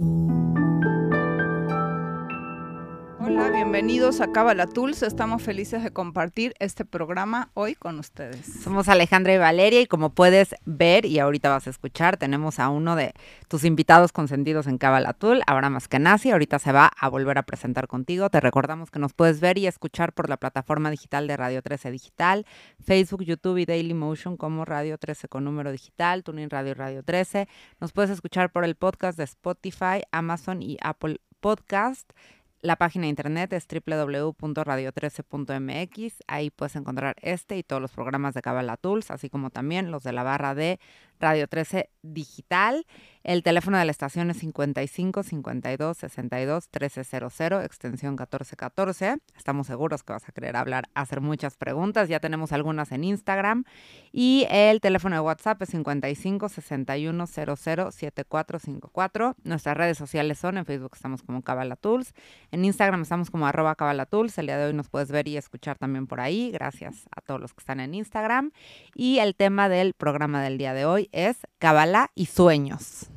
Mm-hmm. Bienvenidos a Cábala Tools. Estamos felices de compartir este programa hoy con ustedes. Somos Alejandra y Valeria y como puedes ver y ahorita vas a escuchar, tenemos a uno de tus invitados consentidos en Cábala Tool, Abraham Askenazi. Ahorita se va a volver a presentar contigo. Te recordamos que nos puedes ver y escuchar por la plataforma digital de Radio 13 Digital, Facebook, YouTube y Daily Motion como Radio 13 con número digital, Tuning Radio Radio 13. Nos puedes escuchar por el podcast de Spotify, Amazon y Apple Podcast. La página de internet es www.radio13.mx. Ahí puedes encontrar este y todos los programas de Cabala Tools, así como también los de la barra de Radio 13 Digital. El teléfono de la estación es 55 52 62 1300, extensión 1414. Estamos seguros que vas a querer hablar, hacer muchas preguntas. Ya tenemos algunas en Instagram. Y el teléfono de WhatsApp es 55 61 00 7454. Nuestras redes sociales son en Facebook estamos como Cabala Tools. En Instagram estamos como arroba Cabala Tools. El día de hoy nos puedes ver y escuchar también por ahí. Gracias a todos los que están en Instagram. Y el tema del programa del día de hoy es Kabbalah y sueños.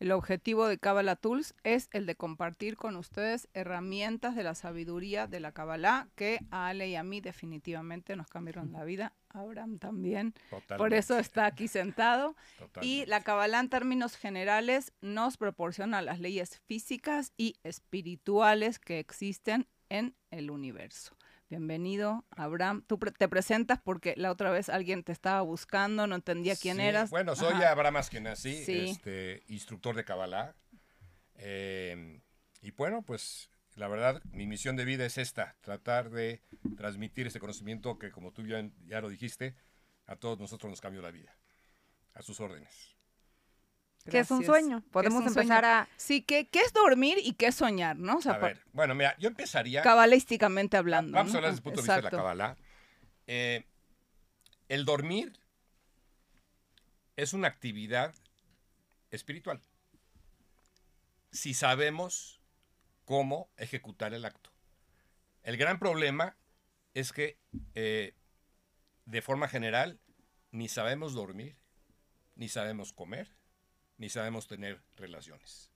El objetivo de Kabbalah Tools es el de compartir con ustedes herramientas de la sabiduría de la Kabbalah que a Ale y a mí definitivamente nos cambiaron la vida. Abraham también. Por eso está aquí sentado. Y la Kabbalah en términos generales nos proporciona las leyes físicas y espirituales que existen en el universo. Bienvenido, Abraham. Tú te presentas porque la otra vez alguien te estaba buscando, no entendía quién eras. Bueno, soy Abraham Askenazi, este, instructor de Kabbalah. Em, y bueno, pues la verdad, mi misión de vida es esta, tratar de transmitir este conocimiento que, como tú ya, ya lo dijiste, a todos nosotros nos cambió la vida. A sus órdenes. ¿Qué es un sueño? Podemos empezar a... Sí, ¿qué, ¿qué, es dormir y qué es soñar, no? a ver, bueno, mira, yo empezaría... Cabalísticamente hablando. Vamos a hablar desde el punto de vista de la cabala. Eh, el dormir es una actividad espiritual. Si sabemos cómo ejecutar el acto. El gran problema es que, eh, de forma general, ni sabemos dormir, ni sabemos comer, ni sabemos tener relaciones.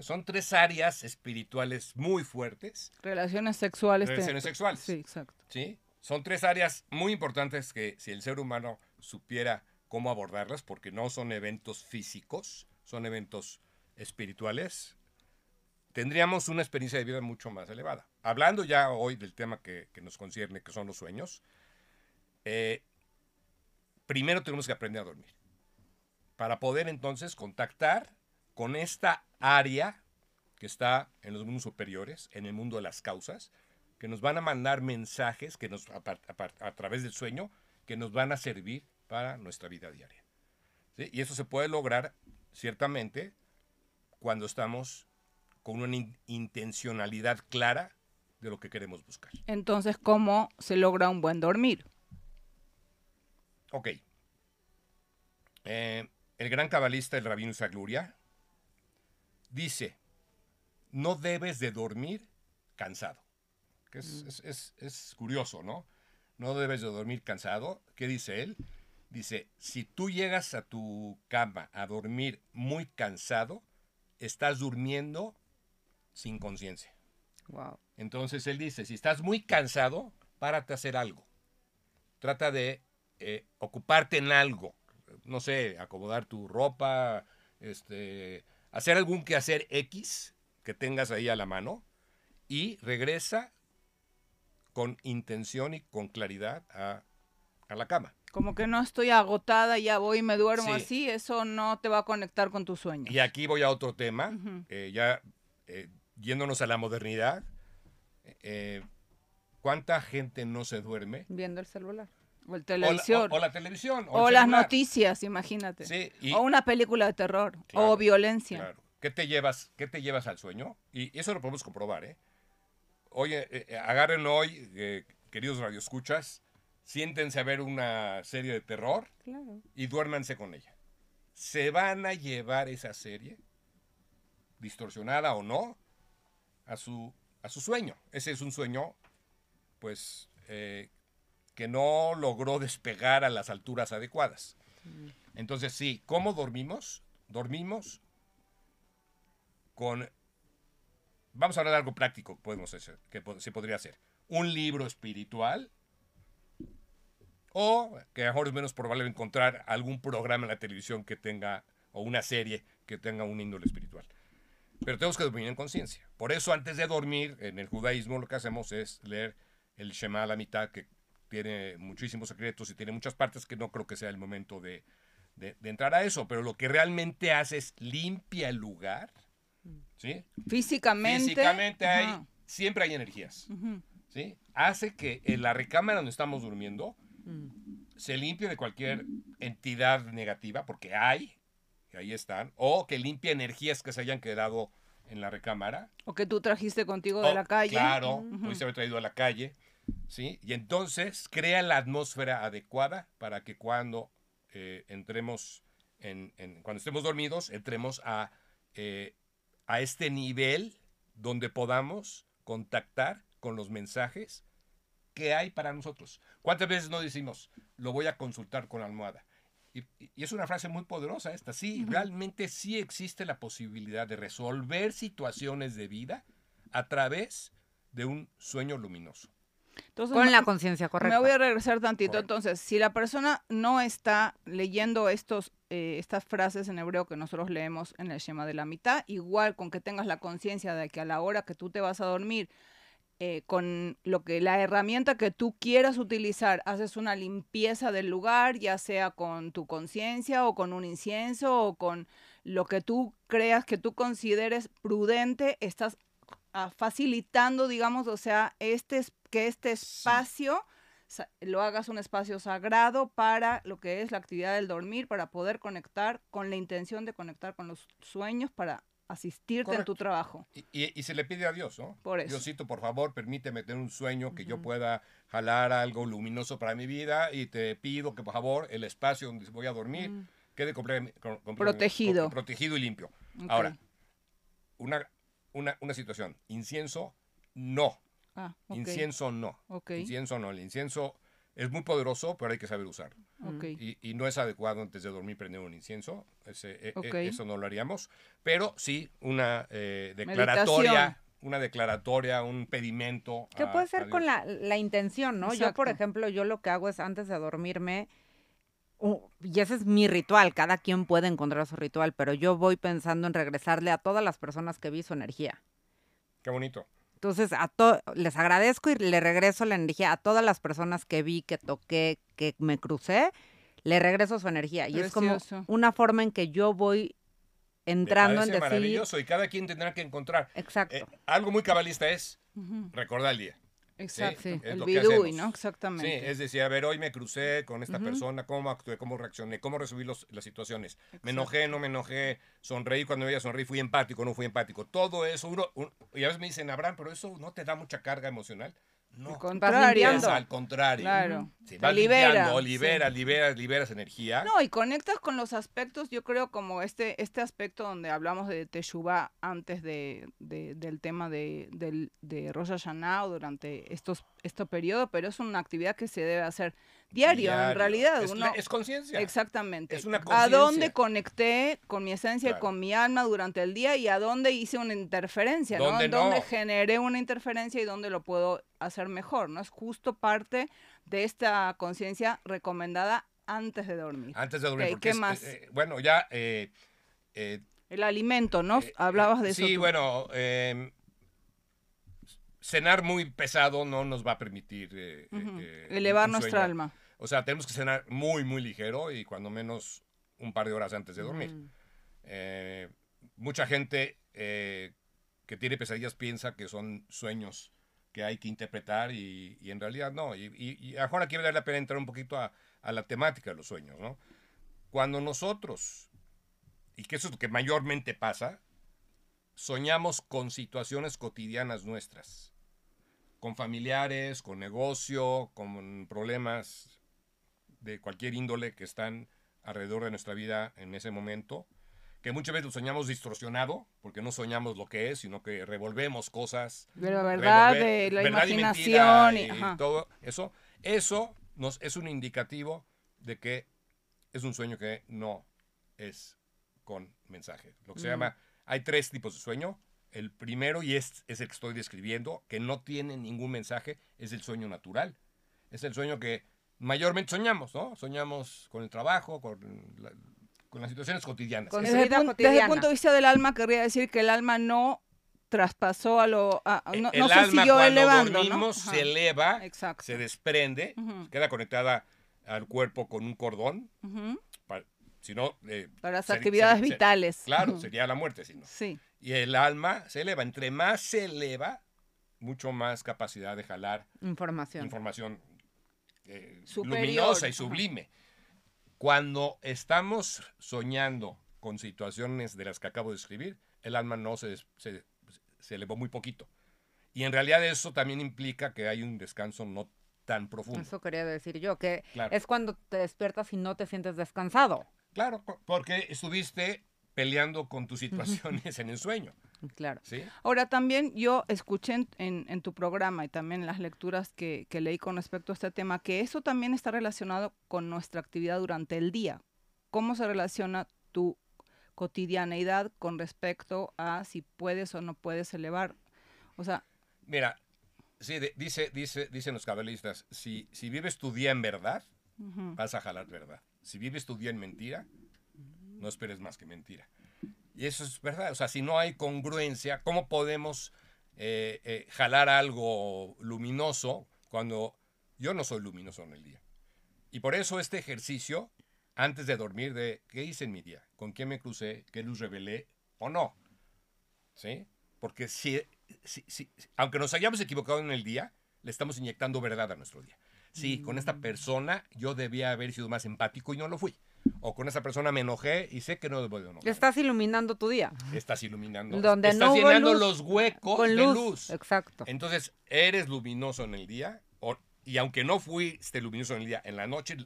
Son tres áreas espirituales muy fuertes. Relaciones sexuales. Relaciones sexuales. Sí, exacto. ¿sí? Son tres áreas muy importantes que si el ser humano supiera cómo abordarlas, porque no son eventos físicos, son eventos espirituales, tendríamos una experiencia de vida mucho más elevada. Hablando ya hoy del tema que, nos concierne, que son los sueños, eh, primero tenemos que aprender a dormir para poder entonces contactar con esta área que está en los mundos superiores, en el mundo de las causas, que nos van a mandar mensajes que nos, a, través del sueño que nos van a servir para nuestra vida diaria. Y eso se puede lograr ciertamente cuando estamos con una intencionalidad clara de lo que queremos buscar. Entonces, ¿cómo se logra un buen dormir? Ok. Eh, el gran cabalista, el rabino Sagluria, dice, no debes de dormir cansado. Que mm. es, curioso, ¿no? No debes de dormir cansado. ¿Qué dice él? Dice, si tú llegas a tu cama a dormir muy cansado, estás durmiendo sin conciencia. Wow. Entonces él dice, si estás muy cansado, párate a hacer algo. Trata de eh, ocuparte en algo no sé, acomodar tu ropa, este, hacer algún quehacer X que tengas ahí a la mano y regresa con intención y con claridad a, la cama. Como que no estoy agotada, ya voy y me duermo así, eso no te va a conectar con tu sueño. Y aquí voy a otro tema, eh, ya eh, yéndonos a la modernidad. Eh, ¿Cuánta gente no se duerme? Viendo el celular. O el televisión. O la, televisión. O, las noticias, imagínate. Sí, o una película de terror. o violencia. Claro. ¿Qué te, llevas, ¿Qué te llevas al sueño? Y eso lo podemos comprobar, ¿eh? Oye, eh, eh, agarren hoy, eh, queridos radioescuchas, siéntense a ver una serie de terror y duérmanse con ella. Se van a llevar esa serie, distorsionada o no, a su, a su sueño. Ese es un sueño, pues, que no logró despegar a las alturas adecuadas. Entonces, sí, ¿cómo dormimos? Dormimos con... Vamos a hablar de algo práctico podemos hacer, que se podría hacer. Un libro espiritual o que mejor es menos probable encontrar algún programa en la televisión que tenga, o una serie que tenga un índole espiritual. Pero tenemos que dormir en conciencia. Por eso antes de dormir, en el judaísmo lo que hacemos es leer el Shema a la mitad, que tiene muchísimos secretos y tiene muchas partes que no creo que sea el momento de, de- de entrar a eso. Pero lo que realmente hace es limpia el lugar. ¿sí? Físicamente. Físicamente hay, ajá, siempre hay energías. ujú. ¿sí? Hace que en la recámara donde estamos durmiendo Mm. se limpie de cualquier entidad negativa, porque hay, y ahí están, o que limpie energías que se hayan quedado en la recámara. O que tú trajiste contigo de la calle. Claro, Ujú. pudiste haber traído a la calle, ¿sí? Y entonces crea la atmósfera adecuada para que cuando eh, entremos, en, en- cuando estemos dormidos, entremos a, eh, a este nivel donde podamos contactar con los mensajes que hay para nosotros. ¿Cuántas veces no decimos, lo voy a consultar con la almohada? Y, y- y es una frase muy poderosa esta. Sí, realmente sí existe la posibilidad de resolver situaciones de vida a través de un sueño luminoso. Entonces, Con la conciencia correcta. Me voy a regresar tantito. Correcto. Entonces, si la persona no está leyendo estos, eh, estas frases en hebreo que nosotros leemos en el Shema de la mitad, igual con que tengas la conciencia de que a la hora que tú te vas a dormir, eh, con lo que la herramienta que tú quieras utilizar, haces una limpieza del lugar, ya sea con tu conciencia o con un incienso o con lo que tú creas que tú consideres prudente, estás ah, facilitando, digamos, o sea, este es- que este espacio lo hagas un espacio sagrado para lo que es la actividad del dormir, para poder conectar con la intención de conectar con los sueños, para asistirte en tu trabajo. Y, y- y se le pide a Dios, ¿no? Por eso. Diosito, por favor, permíteme tener un sueño que yo pueda jalar algo luminoso para mi vida y te pido que, por favor, el espacio donde voy a dormir Mm, quede comple- com- comple- Protegido. protegido y limpio. Ahora, una, una, una situación. Incienso, no. Ah, ok, Incienso, no. ok, Incienso, no. El incienso es muy poderoso, pero hay que saber usarlo. ok. Y, y no es adecuado antes de dormir prender un incienso. Ese, e- e- Ok. eso no lo haríamos. Pero sí una eh, declaratoria. Meditación. Una declaratoria, un pedimento. Que puede ser con la, la intención, ¿no? Yo, por ejemplo, yo lo que hago es antes de dormirme, uh, y ese es mi ritual, cada quien puede encontrar su ritual, pero yo voy pensando en regresarle a todas las personas que vi su energía. Qué bonito. Entonces, a to- les agradezco y le regreso la energía a todas las personas que vi, que toqué, que me crucé, le regreso su energía. Y es como una forma en que yo voy Me entrando en decir... maravilloso y cada quien tendrá que encontrar. Exacto. Eh, algo muy cabalista es Ujú, recordar el día. Exacto, el bidui. ¿no? Sí, Exactamente. es decir, a ver, hoy me crucé con esta persona, cómo actué, cómo reaccioné, cómo resolví los- las situaciones. Me enojé, no me enojé, sonreí cuando veía sonreí, fui empático, no fui empático. Todo eso, uno, un- y a veces me dicen, Abraham, pero eso no te da mucha carga emocional. No, Al contrario. al contrario. Claro. Sí, Te vas libera, limpiando, sí. liberas, liberas, liberas energía. No, y conectas con los aspectos, yo creo, como este, este aspecto donde hablamos de Teshuvah antes de, de- del tema de, del, de Rosh Hashanah o durante estos, este periodo, pero es una actividad que se debe hacer diario, en Diario. realidad. Es, uno- es conciencia. Exactamente. Es una a dónde conecté con mi esencia y Claro. con mi alma durante el día y a dónde hice una interferencia, ¿no? ¿Dónde En dónde no? generé una interferencia y dónde lo puedo hacer mejor, ¿no? Es justo parte de esta conciencia recomendada antes de dormir. Antes de dormir. Ok, porque ¿qué es- más? eh, eh, bueno, ya... eh, eh, El alimento, ¿no? Eh, Hablabas de eso. Sí, bueno, eh, cenar muy pesado no nos va a permitir eh, eh, Ujú. eh, Elevar nuestra alma. O sea, tenemos que cenar muy, muy ligero y cuando menos un par de horas antes de dormir. Mm. Eh, mucha gente eh, que tiene pesadillas piensa que son sueños que hay que interpretar y, y en realidad no. Y, y, y a Juana quiere dar la pena entrar un poquito a, a la temática de los sueños, ¿no? Cuando nosotros, y que eso es lo que mayormente pasa, soñamos con situaciones cotidianas nuestras, con familiares, con negocio, con problemas de cualquier índole que están alrededor de nuestra vida en ese momento, que muchas veces lo soñamos distorsionado, porque no soñamos lo que es, sino que revolvemos cosas. De la verdad, revolver- de la verdad imaginación. y- todo eso, eso nos es un indicativo de que es un sueño que no es con mensaje. Lo que se Mm. llama Hay tres tipos de sueño. El primero, y es, es el que estoy describiendo, que no tiene ningún mensaje, es el sueño natural. Es el sueño que mayormente soñamos, ¿no? Soñamos con el trabajo, con, la- con las situaciones cotidianas. Con Desde el, vida pun- desde el cotidiana. punto de vista del alma, querría decir que el alma no traspasó a lo... a- no, el no se alma siguió cuando elevando, ¿no? dormimos Ajá, se eleva, Exacto. se desprende, queda conectada al cuerpo con un cordón. Si no, eh, Para las ser- actividades ser- ser- vitales. Claro, sería la muerte, si no. Sí. Y el alma se eleva. Entre más se eleva, mucho más capacidad de jalar Información. información eh, luminosa y sublime. Cuando estamos soñando con situaciones de las que acabo de escribir, el alma no se, se, se elevó muy poquito. Y en realidad eso también implica que hay un descanso no tan profundo. Eso quería decir yo, que Claro. es cuando te despiertas y no te sientes descansado. Claro, po- porque estuviste peleando con tus situaciones en el sueño. Claro. ¿sí? Ahora también yo escuché en, en- en tu programa y también en las lecturas que, que leí con respecto a este tema, que eso también está relacionado con nuestra actividad durante el día. ¿Cómo se relaciona tu cotidianeidad con respecto a si puedes o no puedes elevar? O sea, Mira, sí, de- dice, dice, dicen los cabalistas, si, si vives tu día en verdad, vas a jalar verdad. Si vives tu día en mentira, no esperes más que mentira. Y eso es verdad. O sea, si no hay congruencia, ¿cómo podemos eh, eh, jalar algo luminoso cuando yo no soy luminoso en el día? Y por eso este ejercicio, antes de dormir, de qué hice en mi día, con quién me crucé, qué luz revelé o no. ¿Sí? Porque si, si- si- aunque nos hayamos equivocado en el día, le estamos inyectando verdad a nuestro día. Sí, con esta persona yo debía haber sido más empático y no lo fui. O con esta persona me enojé y sé que no debo de enojar. Estás iluminando tu día. Estás iluminando. Donde estás no llenando luz, los huecos Con de luz. luz. Exacto. Entonces, eres luminoso en el día. o- y aunque no fuiste luminoso en el día, en la noche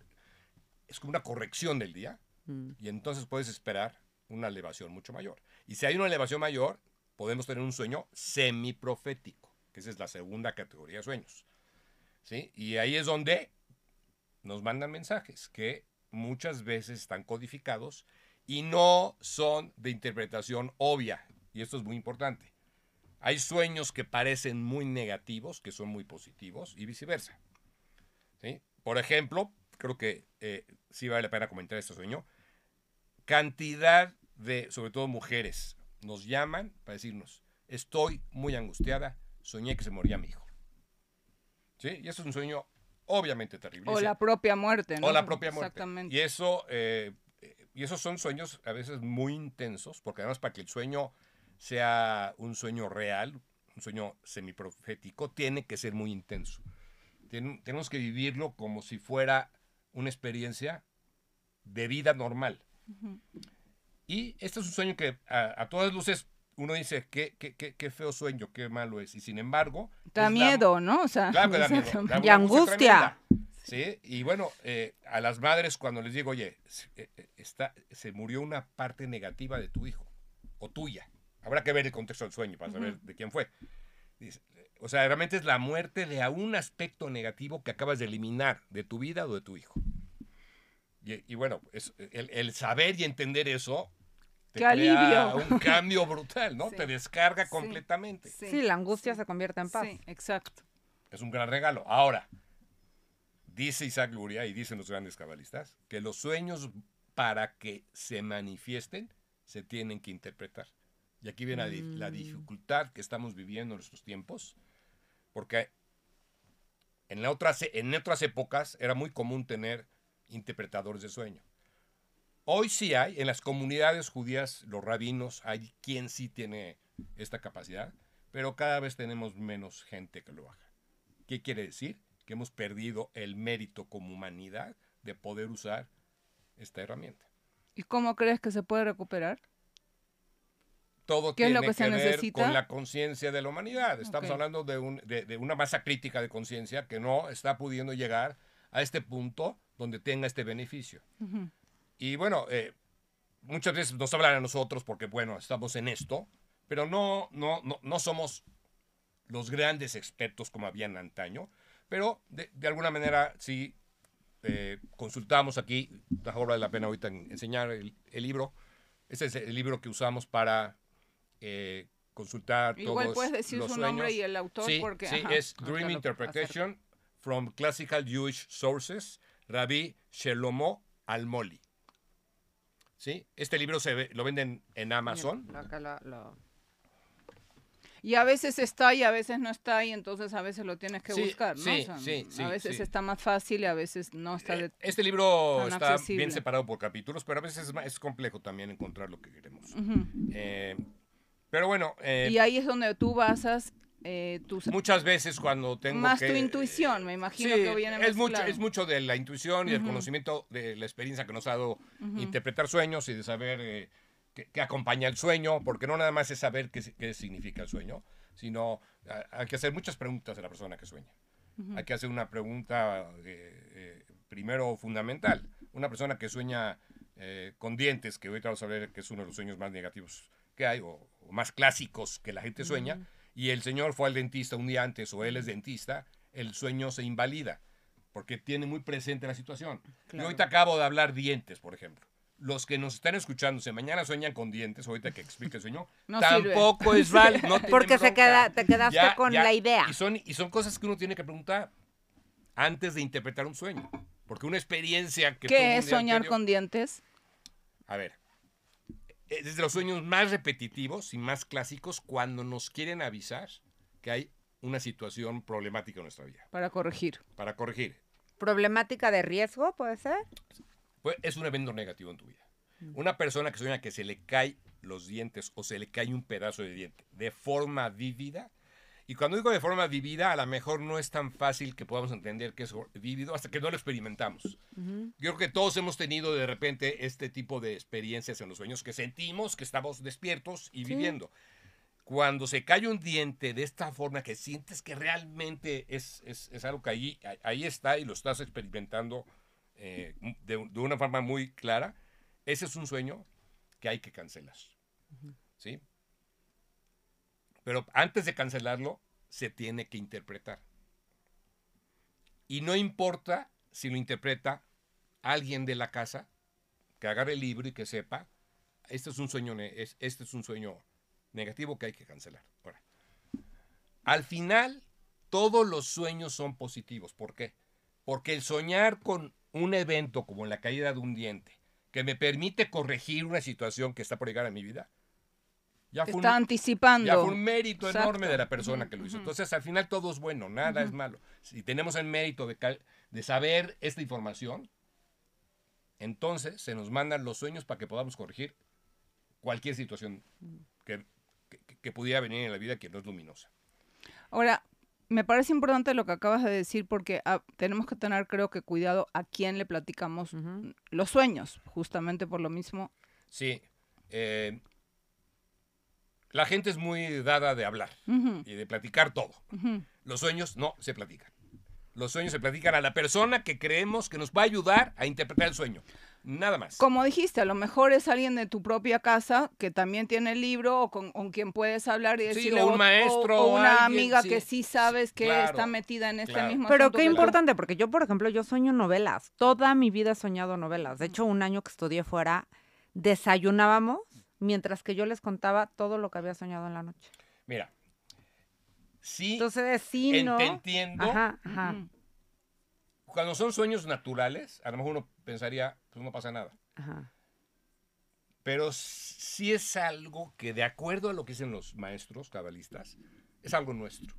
es como una corrección del día. Mm. Y entonces puedes esperar una elevación mucho mayor. Y si hay una elevación mayor, podemos tener un sueño semiprofético, que esa es la segunda categoría de sueños. ¿Sí? Y ahí es donde nos mandan mensajes que muchas veces están codificados y no son de interpretación obvia. Y esto es muy importante. Hay sueños que parecen muy negativos, que son muy positivos, y viceversa. ¿Sí? Por ejemplo, creo que eh, sí vale la pena comentar este sueño. Cantidad de, sobre todo mujeres, nos llaman para decirnos, estoy muy angustiada, soñé que se moría mi hijo. ¿Sí? Y eso es un sueño obviamente terrible. o la propia muerte, ¿no? o la propia muerte. Exactamente. Y eso, eh, y esos son sueños a veces muy intensos, porque además para que el sueño sea un sueño real, un sueño semiprofético, tiene que ser muy intenso. Tenemos que vivirlo como si fuera una experiencia de vida normal. Y este es un sueño que a, a todas luces uno dice, qué, qué, qué, qué feo sueño, qué malo es. Y sin embargo... Da la- miedo, ¿no? O sea, Claro que da miedo, da Y angustia. Sí, y bueno, eh, a las madres cuando les digo, oye, se- eh, eh, está, se murió una parte negativa de tu hijo o tuya. Habrá que ver el contexto del sueño para saber de quién fue. Dice, o sea, realmente es la muerte de a un aspecto negativo que acabas de eliminar de tu vida o de tu hijo. Y, y bueno, es, el, el saber y entender eso te ¡Qué crea alivio! un cambio brutal, ¿no? Sí. Te descarga Sí. completamente. Sí, la angustia se convierte en paz. Sí, exacto. Es un gran regalo. Ahora, dice Isaac Luria y dicen los grandes cabalistas que los sueños para que se manifiesten se tienen que interpretar. Y aquí viene la Mm. dificultad que estamos viviendo en estos tiempos, porque en, la otras, en otras épocas era muy común tener interpretadores de sueño. Hoy sí hay, en las comunidades judías, los rabinos, hay quien sí tiene esta capacidad, pero cada vez tenemos menos gente que lo haga. ¿Qué quiere decir? Que hemos perdido el mérito como humanidad de poder usar esta herramienta. ¿Y cómo crees que se puede recuperar? Todo ¿Qué es tiene lo que se ver necesita? con la conciencia de la humanidad. Estamos hablando de, un- de- de una masa crítica de conciencia que no está pudiendo llegar a este punto donde tenga este beneficio. Ujú. Y bueno, eh, muchas veces nos hablan a nosotros porque, bueno, estamos en esto, pero no, no, no, no somos los grandes expertos como habían antaño, pero de, de alguna manera sí eh, consultamos aquí, mejor vale la pena ahorita en- enseñar el, el libro. Este es el libro que usamos para eh, consultar Igual todos puedes decir los su nombre sueños. y el autor Sí, porque sí, ajá, es Dream Interpretation from Classical Jewish Sources, Rabbi Shelomo Almoli. ¿Sí? Este libro se ve- lo venden en Amazon. Acá Y a veces está y a veces no está y entonces a veces lo tienes que Sí, buscar, ¿no? sí, O sea, sí, sí, a veces está más fácil y a veces no está. Eh, de- Este libro está accesible. bien separado por capítulos, pero a veces es, es complejo también encontrar lo que queremos. Eh, pero bueno, eh, Y ahí es donde tú basas eh, tus muchas veces cuando tengo más que... tu intuición, me imagino Sí, que viene es mucho, es mucho de la intuición y del Ujú. conocimiento de la experiencia que nos ha dado interpretar sueños y de saber eh, qué, acompaña el sueño, porque no nada más es saber qué, qué significa el sueño, sino hay que hacer muchas preguntas a la persona que sueña. Hay que hacer una pregunta eh, eh, primero fundamental. Una persona que sueña eh, con dientes, que ahorita vamos a ver que es uno de los sueños más negativos que hay, o, o más clásicos que la gente sueña, y el señor fue al dentista un día antes o él es dentista, el sueño se invalida, porque tiene muy presente la situación. Yo Claro. ahorita acabo de hablar dientes, por ejemplo. Los que nos están escuchando, si mañana sueñan con dientes, ahorita que explique el sueño, No sirve. tampoco es válido. no Porque se queda, te quedaste Ya, con ya. la idea. Y son, y son cosas que uno tiene que preguntar antes de interpretar un sueño. Porque una experiencia que... ¿Qué es soñar anterior- con dientes? A ver, es de los sueños más repetitivos y más clásicos cuando nos quieren avisar que hay una situación problemática en nuestra vida. Para corregir. Para corregir, Problemática de riesgo, puede ser. pues, es un evento negativo en tu vida. Una persona que sueña que se le cae los dientes o se le cae un pedazo de diente de forma vívida. Y cuando digo de forma vívida, a lo mejor no es tan fácil que podamos entender que es vívido hasta que no lo experimentamos. Yo creo que todos hemos tenido de repente este tipo de experiencias en los sueños que sentimos que estamos despiertos y viviendo. Cuando se cae un diente de esta forma que sientes que realmente es, es- es algo que ahí, ahí está y lo estás experimentando eh, de, de una forma muy clara, ese es un sueño que hay que cancelar. ¿Sí? Pero antes de cancelarlo, se tiene que interpretar. Y no importa si lo interpreta alguien de la casa, que agarre el libro y que sepa, este es un sueño, este es un sueño negativo que hay que cancelar. Ahora, al final, todos los sueños son positivos. ¿Por qué? Porque el soñar con un evento como la caída de un diente, que me permite corregir una situación que está por llegar a mi vida, ya Te fue, está un, anticipando. ya fue un mérito Exacto. enorme de la persona que lo hizo. Entonces, al final todo es bueno, nada es malo. Si tenemos el mérito de, cal- de saber esta información, entonces se nos mandan los sueños para que podamos corregir cualquier situación que, que- que pudiera venir en la vida que no es luminosa. Ahora, me parece importante lo que acabas de decir porque ah, tenemos que tener, creo que, cuidado a quién le platicamos los sueños, justamente por lo mismo. Sí. eh, la gente es muy dada de hablar y de platicar todo. Los sueños no se platican. Los sueños se platican a la persona que creemos que nos va a ayudar a interpretar el sueño. Nada más. Como dijiste, a lo mejor es alguien de tu propia casa que también tiene el libro o con, con quien puedes hablar y Sí, decirle o un o- maestro, o, o una alguien, amiga sí, que sí sabes que claro, está metida en este claro. mismo Pero qué importante, porque yo, por ejemplo, yo sueño novelas. Toda mi vida he soñado novelas. De hecho, un año que estudié fuera, desayunábamos mientras que yo les contaba todo lo que había soñado en la noche. Mira. Sí, Entonces, sí, en- ¿no? te entiendo. Ajá. Cuando son sueños naturales, a lo mejor uno pensaría, pues no pasa nada. ajá. Pero sí es algo que, de acuerdo a lo que dicen los maestros cabalistas, es algo nuestro.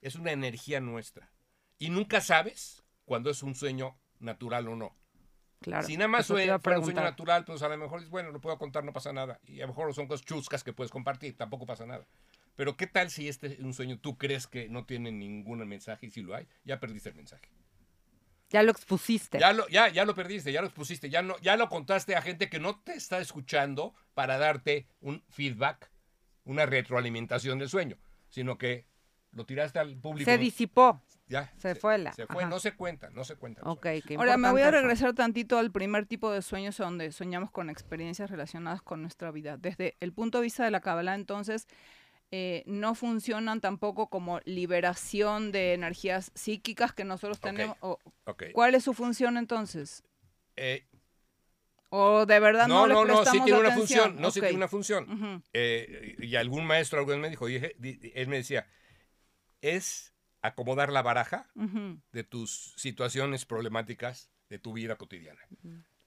Es una energía nuestra. Y nunca sabes cuando es un sueño natural o no. Claro. si nada más fuera un sueño natural, pues a lo mejor es bueno, lo puedo contar, no pasa nada. Y a lo mejor son cosas chuscas que puedes compartir, tampoco pasa nada. Pero ¿qué tal si este es un sueño tú crees que no tiene ningún mensaje y si lo hay? Ya perdiste el mensaje. Ya lo expusiste. Ya lo, ya, ya lo perdiste, ya lo expusiste, ya, no, ya lo contaste a gente que no te está escuchando para darte un feedback, una retroalimentación del sueño, sino que lo tiraste al público. Se disipó. Ya, se fue la- Se fue, ajá. no se cuenta, no se cuenta. Ok, qué Ahora me voy a regresar tantito al primer tipo de sueños donde soñamos con experiencias relacionadas con nuestra vida. Desde el punto de vista de la Kabbalah, entonces, eh, no funcionan tampoco como liberación de energías psíquicas que nosotros tenemos. o- Ok. ¿Cuál es su función entonces? Eh, O de verdad no, No, no, no, sí tiene una función, no, sí Ok. tiene una función. Eh, y algún maestro alguna vez me dijo, y dije- di- di- él me decía, es acomodar la baraja de tus situaciones problemáticas de tu vida cotidiana.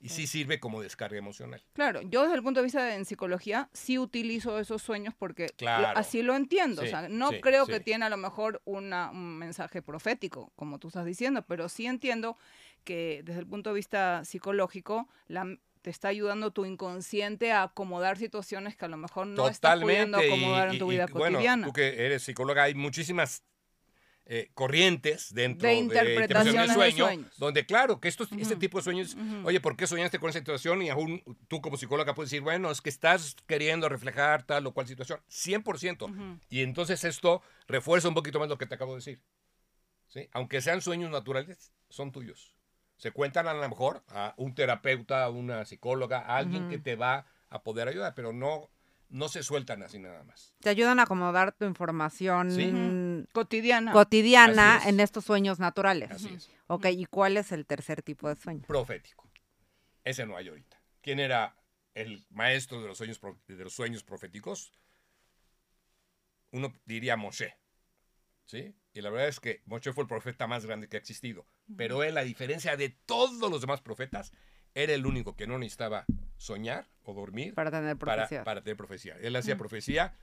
Y sí sirve como descarga emocional. Claro, yo desde el punto de vista de en psicología sí utilizo esos sueños porque lo- Claro. así lo entiendo. o Sí, sea, no sí, creo sí. que tiene a lo mejor una, un mensaje profético, como tú estás diciendo, pero sí entiendo que desde el punto de vista psicológico la- te está ayudando tu inconsciente a acomodar situaciones que a lo mejor no estás pudiendo Totalmente. y- acomodar en tu y, vida cotidiana. tú que eres psicóloga, hay muchísimas eh, corrientes dentro De de, interpretación del de sueño, sueños. donde claro que estos, este Ujú. tipo de sueños, oye, ¿por qué soñaste con esa situación? Y aún tú como psicóloga puedes decir, bueno, es que estás queriendo reflejar tal o cual situación, 100%. Ujú. Y entonces esto refuerza un poquito más lo que te acabo de decir. ¿sí? Aunque sean sueños naturales, son tuyos. Se cuentan a lo mejor a un terapeuta, a una psicóloga, a alguien que te va a poder ayudar, pero no, no se sueltan así nada más. Te ayudan a acomodar tu información Sí. Cotidiana. cotidiana es. en estos sueños naturales. Así es. Ok, ¿y cuál es el tercer tipo de sueño? Profético. Ese no hay ahorita. ¿Quién era el maestro de los sueños, de los sueños proféticos? Uno diría Moshe. ¿Sí? Y la verdad es que Moshe fue el profeta más grande que ha existido. Pero él, a diferencia de todos los demás profetas, era el único que no necesitaba soñar o dormir Para tener para, profecía. para tener profecía. Él hacía profecía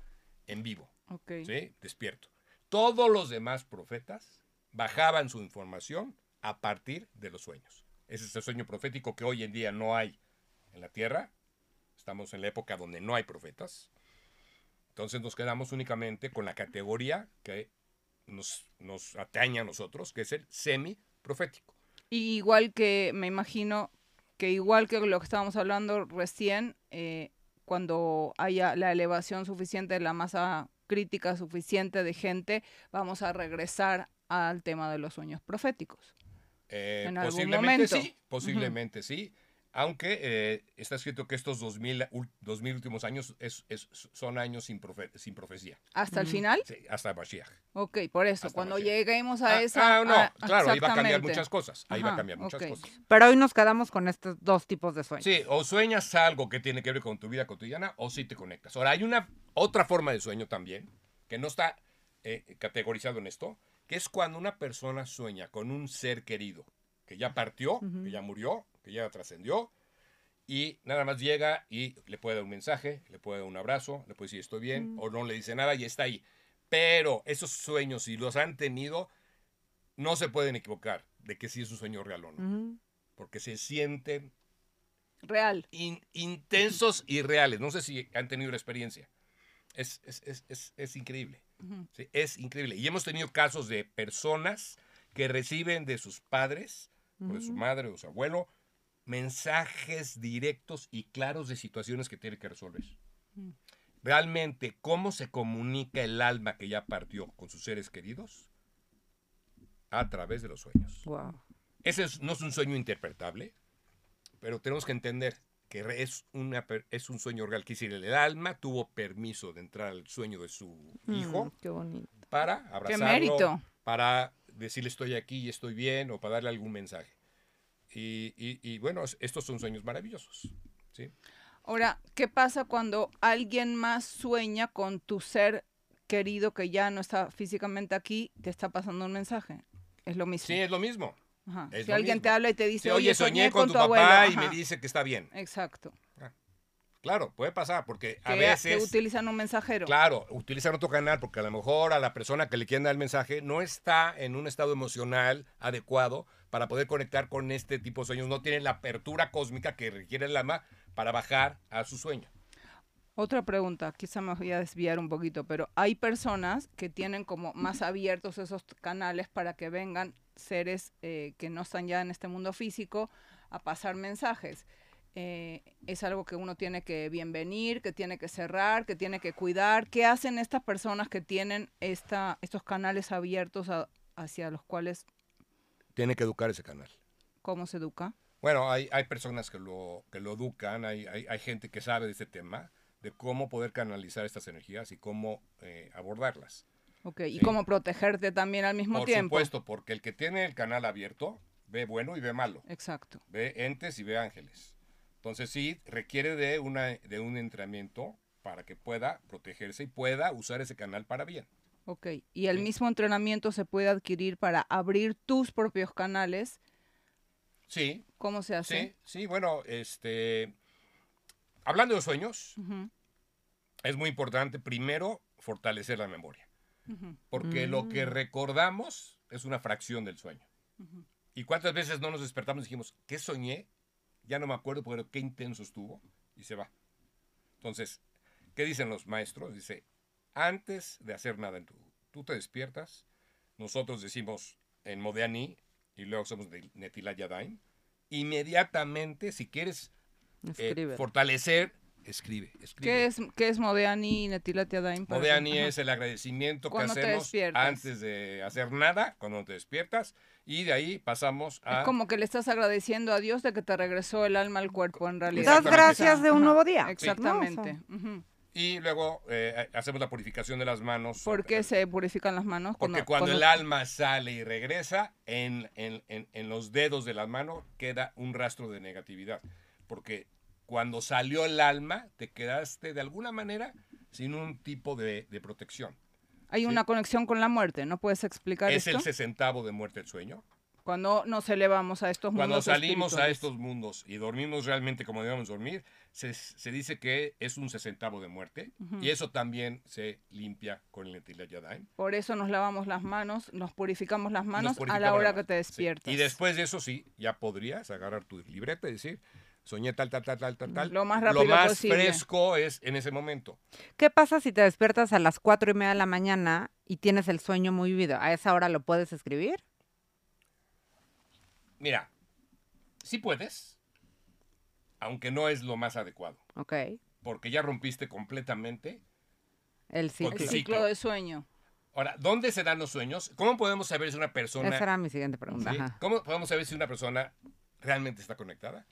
en vivo. Ok. ¿sí? Despierto. Todos los demás profetas bajaban su información a partir de los sueños. Ese es el sueño profético que hoy en día no hay en la tierra. Estamos en la época donde no hay profetas. Entonces nos quedamos únicamente con la categoría que nos, nos atañe a nosotros, que es el semi-profético. Y igual que me imagino que igual que lo que estábamos hablando recién, eh, cuando haya la elevación suficiente de la masa crítica suficiente de gente, vamos a regresar al tema de los sueños proféticos. Eh, En algún posiblemente momento. sí, posiblemente sí. Aunque eh, está escrito que estos 2000, ul- 2000 últimos años es- es- son años sin, profe- sin profecía. ¿Hasta el final? Sí, hasta Mashiach. Ok, por eso, Hasta cuando Mashiach. lleguemos a Ah, esa... ah, no, ah, claro, ahí va a cambiar muchas cosas. Ahí va a cambiar muchas cosas. Pero hoy nos quedamos con estos dos tipos de sueños. Sí, o sueñas algo que tiene que ver con tu vida cotidiana o sí te conectas. Ahora, hay una otra forma de sueño también, que no está eh, categorizado en esto, que es cuando una persona sueña con un ser querido, que ya partió, que ya murió, que ya trascendió, y nada más llega y le puede dar un mensaje, le puede dar un abrazo, le puede decir estoy bien, o no le dice nada y está ahí. Pero esos sueños, si los han tenido, no se pueden equivocar de que sí es un sueño real o no, porque se sienten Real. in- intensos y reales. No sé si han tenido la experiencia. Es, es, es, es, es increíble. Es increíble. Y hemos tenido casos de personas que reciben de sus padres, o de su madre o su abuelo, mensajes directos y claros de situaciones que tiene que resolver. Mm. Realmente, ¿cómo se comunica el alma que ya partió con sus seres queridos? A través de los sueños. Guau. Ese es- no es un sueño interpretable, pero tenemos que entender que es, una, es un sueño real. Decir, el alma tuvo permiso de entrar al sueño de su hijo Mm, qué bonito. para ¡Qué abrazarlo, mérito! para decirle estoy aquí y estoy bien o para darle algún mensaje. Y, y- y, bueno, es- estos son sueños maravillosos. ¿sí? Ahora, ¿qué pasa cuando alguien más sueña con tu ser querido que ya no está físicamente aquí, te está pasando un mensaje? Es lo mismo. Sí, es lo mismo. Ajá. es Si lo alguien te habla y te dice, Sí, oye, soñé con, tu, papá abuelo", y me dice que está bien. Exacto. Claro, puede pasar porque a que, veces... que utilizan un mensajero. Claro, utilizan otro canal porque a lo mejor a la persona que le quieren dar el mensaje no está en un estado emocional adecuado para poder conectar con este tipo de sueños. No tiene la apertura cósmica que requiere el alma para bajar a su sueño. Otra pregunta, quizá me voy a desviar un poquito, pero hay personas que tienen como más abiertos esos canales para que vengan seres eh, que no están ya en este mundo físico a pasar mensajes. Eh, es algo que uno tiene que bienvenir, que tiene que cerrar, que tiene que cuidar. ¿Qué hacen estas personas que tienen esta, estos canales abiertos a- hacia los cuales, Tiene que educar ese canal. cómo se educa? Bueno, hay, hay personas que lo, que lo educan, hay, hay, hay gente que sabe de este tema, de cómo poder canalizar estas energías y cómo eh, abordarlas. Ok, y Sí. cómo protegerte también al mismo Por tiempo. supuesto, porque el que tiene el canal abierto ve bueno y ve malo. Exacto. ve entes y ve ángeles. Entonces sí, requiere de, una, de un entrenamiento para que pueda protegerse y pueda usar ese canal para bien. Ok, y el Sí. mismo entrenamiento se puede adquirir para abrir tus propios canales. Sí, ¿Cómo se hace? sí, sí, bueno, este, hablando de sueños, es muy importante primero fortalecer la memoria, porque lo que Mm. recordamos es una fracción del sueño. ¿Y cuántas veces no nos despertamos y dijimos, ¿qué soñé? Ya no me acuerdo, pero qué intenso estuvo. Y se va. Entonces, ¿qué dicen los maestros? Dice, antes de hacer nada en tu... Tú te despiertas, nosotros decimos en Modeani y luego somos de Netila. Inmediatamente, si quieres eh, fortalecer, escribe, escribe. ¿Qué es, qué es Modeani y Netilatiadaim? para- Modeani es el agradecimiento que hacemos antes de hacer nada, cuando te despiertas, y de ahí pasamos a... Es como que le estás agradeciendo a Dios de que te regresó el alma al cuerpo en realidad. Das gracias de un nuevo día. Exactamente. Y luego eh, hacemos la purificación de las manos. ¿Por qué se purifican las manos? Porque cuando, el alma sale y regresa, en, en- en- en los dedos de las manos queda un rastro de negatividad. Porque cuando salió el alma, te quedaste de alguna manera sin un tipo de, de protección. Hay sí. una conexión con la muerte, ¿no puedes explicar Es esto? el sesentavo de muerte el sueño. Cuando nos elevamos a estos Cuando mundos salimos a estos mundos y dormimos realmente como debemos dormir, se, se dice que es un sesentavo de muerte. Y eso también se limpia con el Yadayim. Por eso nos lavamos las manos, nos purificamos las Nos manos a la hora que te sí. despiertas. Y después de eso sí, ya podrías agarrar tu libreta y decir, soñé tal, tal, tal, tal, tal, tal. Lo más rápido Lo más posible. fresco es en ese momento. ¿Qué pasa si te despiertas a las cuatro y media de la mañana y tienes el sueño muy vivido? ¿A esa hora lo puedes escribir? Mira, sí puedes, aunque no es lo más adecuado, Ok. porque ya rompiste completamente. El ciclo. el Sí. ciclo ciclo. de sueño. Ahora, ¿dónde se dan los sueños? ¿Cómo podemos saber si una persona... Esa era mi siguiente pregunta. ¿Cómo podemos saber si una persona realmente está conectada?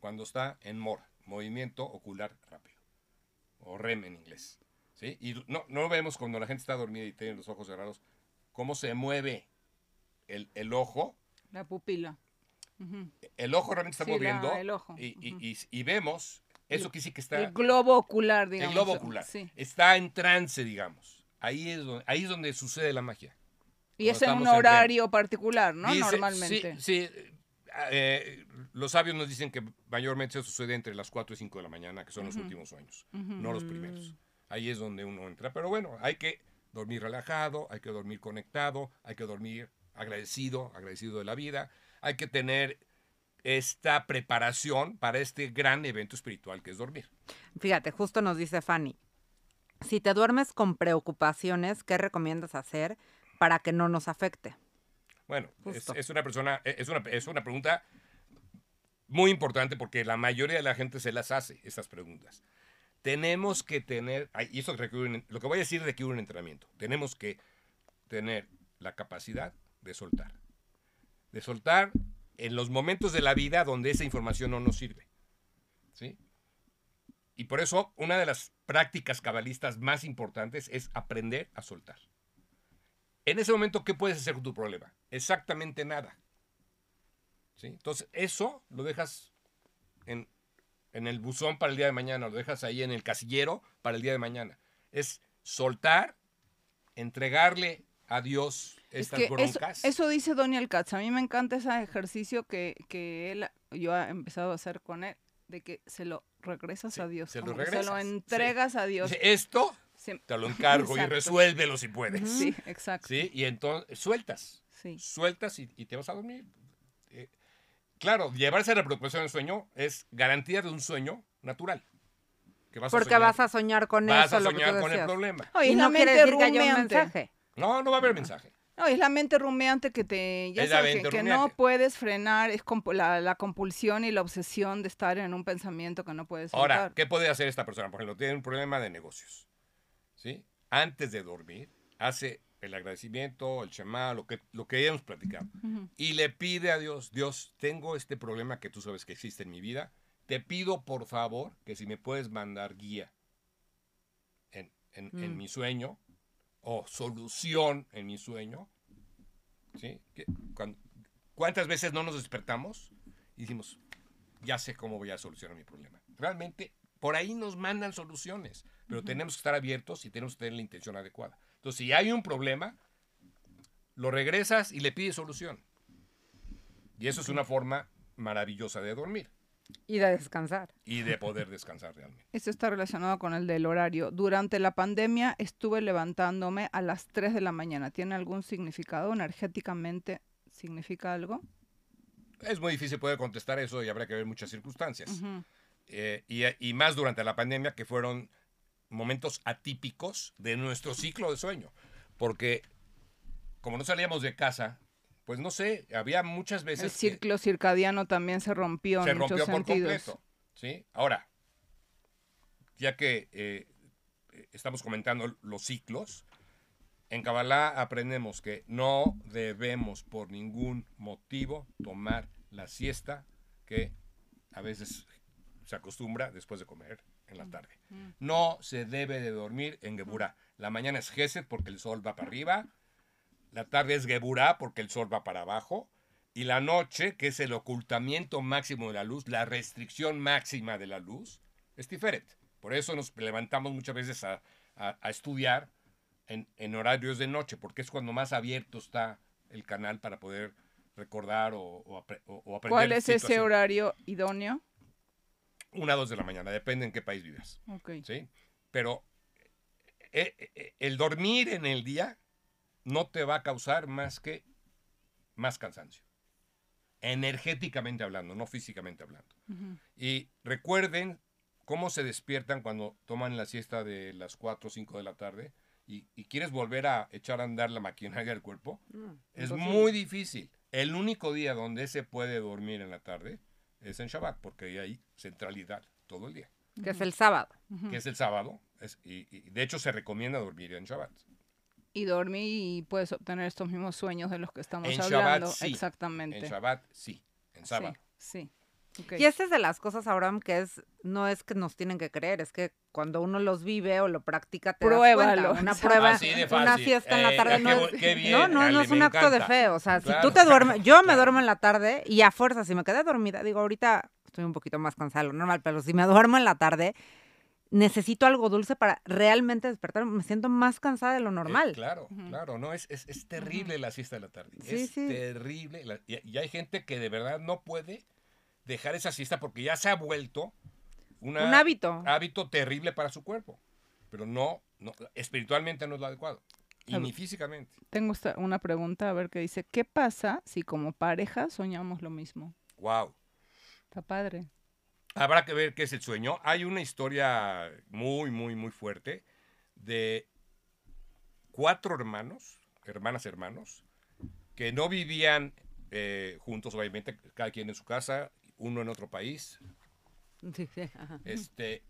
Cuando está en MOR, movimiento ocular rápido, o REM en inglés. ¿sí? Y no, no vemos cuando la gente está dormida y tiene los ojos cerrados, cómo se mueve el, el ojo. La pupila. El ojo realmente está Sí, la- moviendo el ojo, y, y- ujú. y- y vemos, eso que sí que está, El globo ocular, digamos. el globo ocular, Sí. está en trance, digamos. Ahí es donde, ahí es donde sucede la magia. Y es en un en horario particular, ¿no? Dice- Normalmente. Sí, sí, eh, los sabios nos dicen que mayormente eso sucede entre las 4 y 5 de la mañana, que son los últimos sueños, no los primeros. Ahí es donde uno entra. Pero bueno, hay que dormir relajado, hay que dormir conectado, hay que dormir agradecido, agradecido de la vida. Hay que tener esta preparación para este gran evento espiritual que es dormir. Fíjate, justo nos dice Fanny. Si te duermes con preocupaciones, ¿qué recomiendas hacer para que no nos afecte? Bueno, es, una persona, es una, es una pregunta muy importante porque la mayoría de la gente se las hace, estas preguntas. Tenemos que tener, y eso requiere un- lo que voy a decir requiere un entrenamiento. Tenemos que tener la capacidad de soltar. De soltar en los momentos de la vida donde esa información no nos sirve. ¿Sí? Y por eso una de las prácticas cabalistas más importantes es aprender a soltar. En ese momento, ¿qué puedes hacer con tu problema? Exactamente nada. ¿Sí? Entonces, eso lo dejas en, en el buzón para el día de mañana, lo dejas ahí en el casillero para el día de mañana. Es soltar, entregarle a Dios Es estas que eso, broncas. eso dice Daniel Katz. A mí me encanta ese ejercicio que, que él, yo he empezado a hacer con él, de que se lo regresas Sí, a Dios. se lo regresas, Se lo sí. entregas a Dios. Esto Sí, te lo encargo y resuélvelo si puedes. sí, exacto. ¿Sí? Y entonces sueltas. Sí. sueltas y, y te vas a dormir. Eh, claro, llevarse a la preocupación del sueño es garantía de un sueño natural. Que vas Porque a soñar, vas a soñar con vas eso, a lo que tú soñar con el problema. No, y no quiere decir que haya un rumiante. mensaje. No, no va a haber mensaje. No, es la mente rumiante que te. Ya sabes, que, mente que no puedes frenar, es la, la compulsión y la obsesión de estar en un pensamiento que no puedes Ahora, soltar. ¿qué puede hacer esta persona? Por ejemplo, tiene un problema de negocios. ¿Sí? Antes de dormir, hace el agradecimiento, el chamá, lo que, lo que hemos platicado. Y le pide a Dios, Dios, tengo este problema que tú sabes que existe en mi vida, te pido por favor que si me puedes mandar guía en, en- en Mm. mi sueño o solución en mi sueño. ¿Sí? Que ¿Cuántas veces no nos despertamos y decimos, ya sé cómo voy a solucionar mi problema. Realmente, por ahí nos mandan soluciones, pero tenemos que estar abiertos y tenemos que tener la intención adecuada. Entonces, si hay un problema, lo regresas y le pides solución. Y eso es una forma maravillosa de dormir Y de descansar. y de poder descansar realmente. Esto está relacionado con el del horario. Durante la pandemia estuve levantándome a las 3 de la mañana. ¿Tiene algún significado energéticamente? ¿Significa algo? Es muy difícil poder contestar eso y habrá que ver muchas circunstancias. Eh, y, y más durante la pandemia, que fueron momentos atípicos de nuestro ciclo de sueño. Porque como no salíamos de casa, pues no sé, había muchas El veces que ciclo circadiano también se rompió se en muchos rompió por sentidos. completo. ¿sí? Ahora, ya que eh, estamos comentando los ciclos, en Kabbalah aprendemos que no debemos por ningún motivo tomar la siesta que a veces se acostumbra después de comer en la tarde. No se debe de dormir en Geburah. La mañana es Gesed porque el sol va para arriba, la tarde es Geburah porque el sol va para abajo, y la noche, que es el ocultamiento máximo de la luz, la restricción máxima de la luz, es diferente. Por eso nos levantamos muchas veces a, a- a estudiar en, en horarios de noche, porque es cuando más abierto está el canal para poder recordar o, o apre- o- o aprender. ¿Cuál es ese horario idóneo? Una a dos de la mañana, depende en qué país vivas. ¿sí? Pero eh, eh, el dormir en el día no te va a causar más que más cansancio. Energéticamente hablando, no físicamente hablando. Y recuerden cómo se despiertan cuando toman la siesta de las 4 o 5 de la tarde y, y quieres volver a echar a andar la maquinaria del cuerpo. Es muy difícil. El único día donde se puede dormir en la tarde es en Shabbat, porque hay centralidad todo el día Que es el sábado. que es el sábado, es- y, y de hecho se recomienda dormir en Shabbat. Y dormir y puedes obtener estos mismos sueños de los que estamos En Shabbat, hablando. sí. Exactamente. En Shabbat, sí, en sábado. Sí. sí. Y esta es de las cosas, Abraham, que es, no es que nos tienen que creer, es que cuando uno los vive o lo practica, te das Pruébalo, cuenta. Una prueba, Así de una fiesta en la Eh, tarde qué no es, qué bien, no, no, es un acto de fe. O sea, si tú te duermes, yo me Claro. duermo en la tarde y a fuerza, si me quedé dormida, digo, ahorita estoy un poquito más cansada de lo normal, pero si me duermo en la tarde, necesito algo dulce para realmente despertar. Me siento más cansada de lo Eh, normal. claro, claro, no, es, es, es terrible la siesta de la tarde. Sí, es sí. terrible. la- y, y hay gente que de verdad no puede dejar esa siesta porque ya se ha vuelto una- Un hábito. hábito terrible para su cuerpo. Pero no, no, espiritualmente no es lo adecuado. Y ni físicamente. Tengo una pregunta, a ver qué dice. ¿Qué pasa si como pareja soñamos lo mismo? Wow. Está padre. Habrá que ver qué es el sueño. Hay una historia muy, muy, muy fuerte de cuatro hermanos, hermanas, hermanos, que no vivían eh, juntos, obviamente, cada quien en su casa, uno en otro país. Este,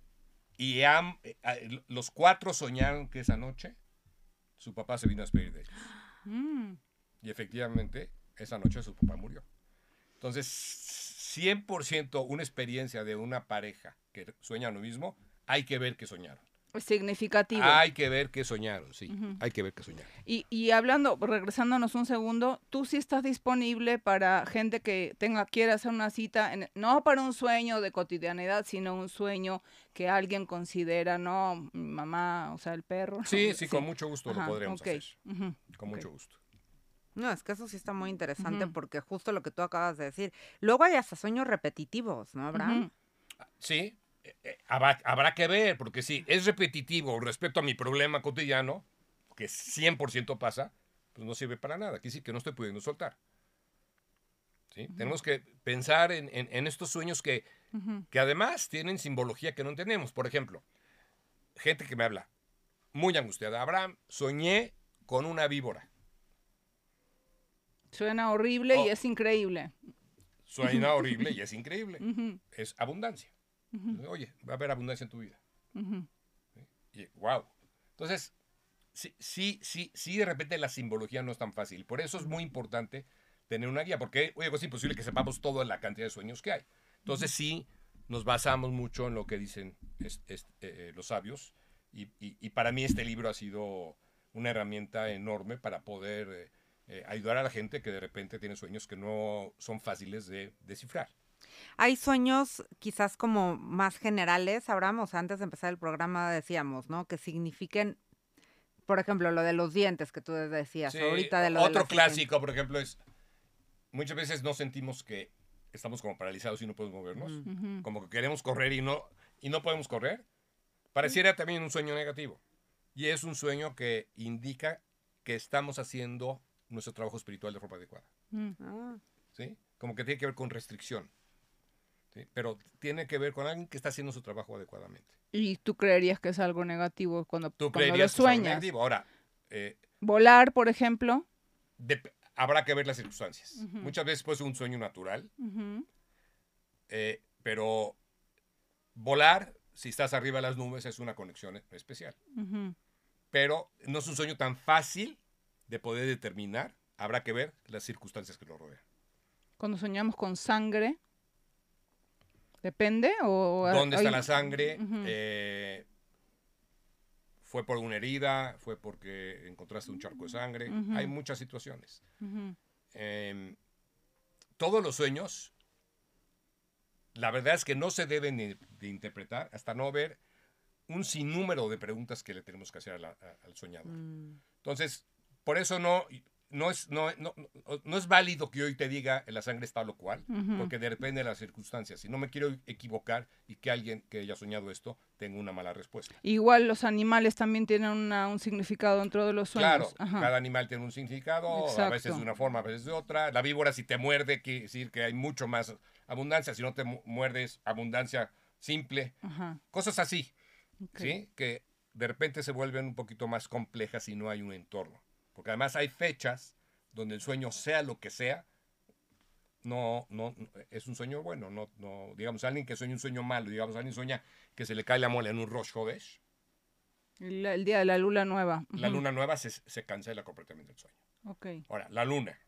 y am- eh, eh, los cuatro soñaron que esa noche su papá se vino a despedir de ellos. Mm, Y efectivamente, esa noche su papá murió. Entonces, 100% una experiencia de una pareja que sueña lo mismo, hay que ver que soñaron. Significativo. Hay que ver que soñaron, sí. Hay que ver que soñaron. Y, y hablando, regresándonos un segundo, tú sí estás disponible para gente que tenga, quiera hacer una cita, en- no para un sueño de cotidianidad, sino un sueño que alguien considera, no, mi mamá, o sea, el perro. ¿no? Sí, sí, con mucho gusto Ajá, lo podríamos hacer. Con mucho gusto. No, es que eso sí está muy interesante porque justo lo que tú acabas de decir. Luego hay hasta sueños repetitivos, ¿no, Abraham? Sí, habrá, habrá que ver, porque si es repetitivo respecto a mi problema cotidiano, que 100% pasa, pues no sirve para nada. Aquí sí que no estoy pudiendo soltar. ¿Sí? Tenemos que pensar en, en- en estos sueños que, que además tienen simbología que no tenemos. Por ejemplo, gente que me habla muy angustiada. Abraham, soñé con una víbora. Suena horrible y Oh. es increíble. Suena horrible y es increíble. Es abundancia. Oye, va a haber abundancia en tu vida. Y, wow. Entonces, sí, sí, sí, sí, de repente la simbología no es tan fácil. Por eso es muy importante tener una guía, porque oye, es imposible que sepamos toda la cantidad de sueños que hay. Entonces, sí, nos basamos mucho en lo que dicen es- es- eh, eh, los sabios. Y, y- y para mí este libro ha sido una herramienta enorme para poder eh, eh, ayudar a la gente que de repente tiene sueños que no son fáciles de descifrar. Hay sueños quizás como más generales, Abraham, o sea, antes de empezar el programa decíamos, ¿no? Que signifiquen, por ejemplo, lo de los dientes que tú decías, Sí, ahorita de lo Otro clásico, por ejemplo, es muchas veces no sentimos que estamos como paralizados y no podemos movernos. Mm. Como que queremos correr y no, y no podemos correr. Pareciera también un sueño negativo. Y es un sueño que indica que estamos haciendo nuestro trabajo espiritual de forma adecuada. Mm. Ah, ¿sí? Como que tiene que ver con restricción. ¿Sí? Pero tiene que ver con alguien que está haciendo su trabajo adecuadamente. Y tú creerías que es algo negativo cuando, Tú cuando lo que sueñas. Ahora, eh, Volar, por ejemplo. habrá que ver las circunstancias. Muchas veces puede ser un sueño natural, eh, pero volar, si estás arriba de las nubes, es una conexión especial. Pero no es un sueño tan fácil de poder determinar. Habrá que ver las circunstancias que lo rodean. Cuando soñamos con sangre. ¿Depende? O ¿Dónde está la sangre? Eh, ¿Fue por una herida? ¿Fue porque encontraste un charco de sangre? Hay muchas situaciones. Em, todos los sueños, la verdad es que no se deben de, de interpretar hasta no ver un sinnúmero de preguntas que le tenemos que hacer a la- a- al soñador. mm. Entonces, por eso no, no, es, no, no, no- es válido que hoy te diga la sangre está lo cual, Ujú. porque depende de las circunstancias. Y no me quiero equivocar y que alguien que haya soñado esto tenga una mala respuesta. Igual los animales también tienen una- un significado dentro de los sueños. Claro, Ajá. cada animal tiene un significado, a veces de una forma, a veces de otra. La víbora si te muerde quiere decir que hay mucho más abundancia, si no te mu- muerdes, abundancia simple, Ajá. cosas así. ¿sí? Que de repente se vuelven un poquito más complejas si no hay un entorno. Porque además hay fechas donde el sueño, sea lo que sea, no, no, es un sueño bueno, no, no, digamos, alguien que sueña un sueño malo, digamos, alguien sueña que se le cae la muela en un Rosh Hodesh, El, el día de la luna nueva. la luna nueva se, se cancela completamente el sueño. Ok. Ahora, la luna.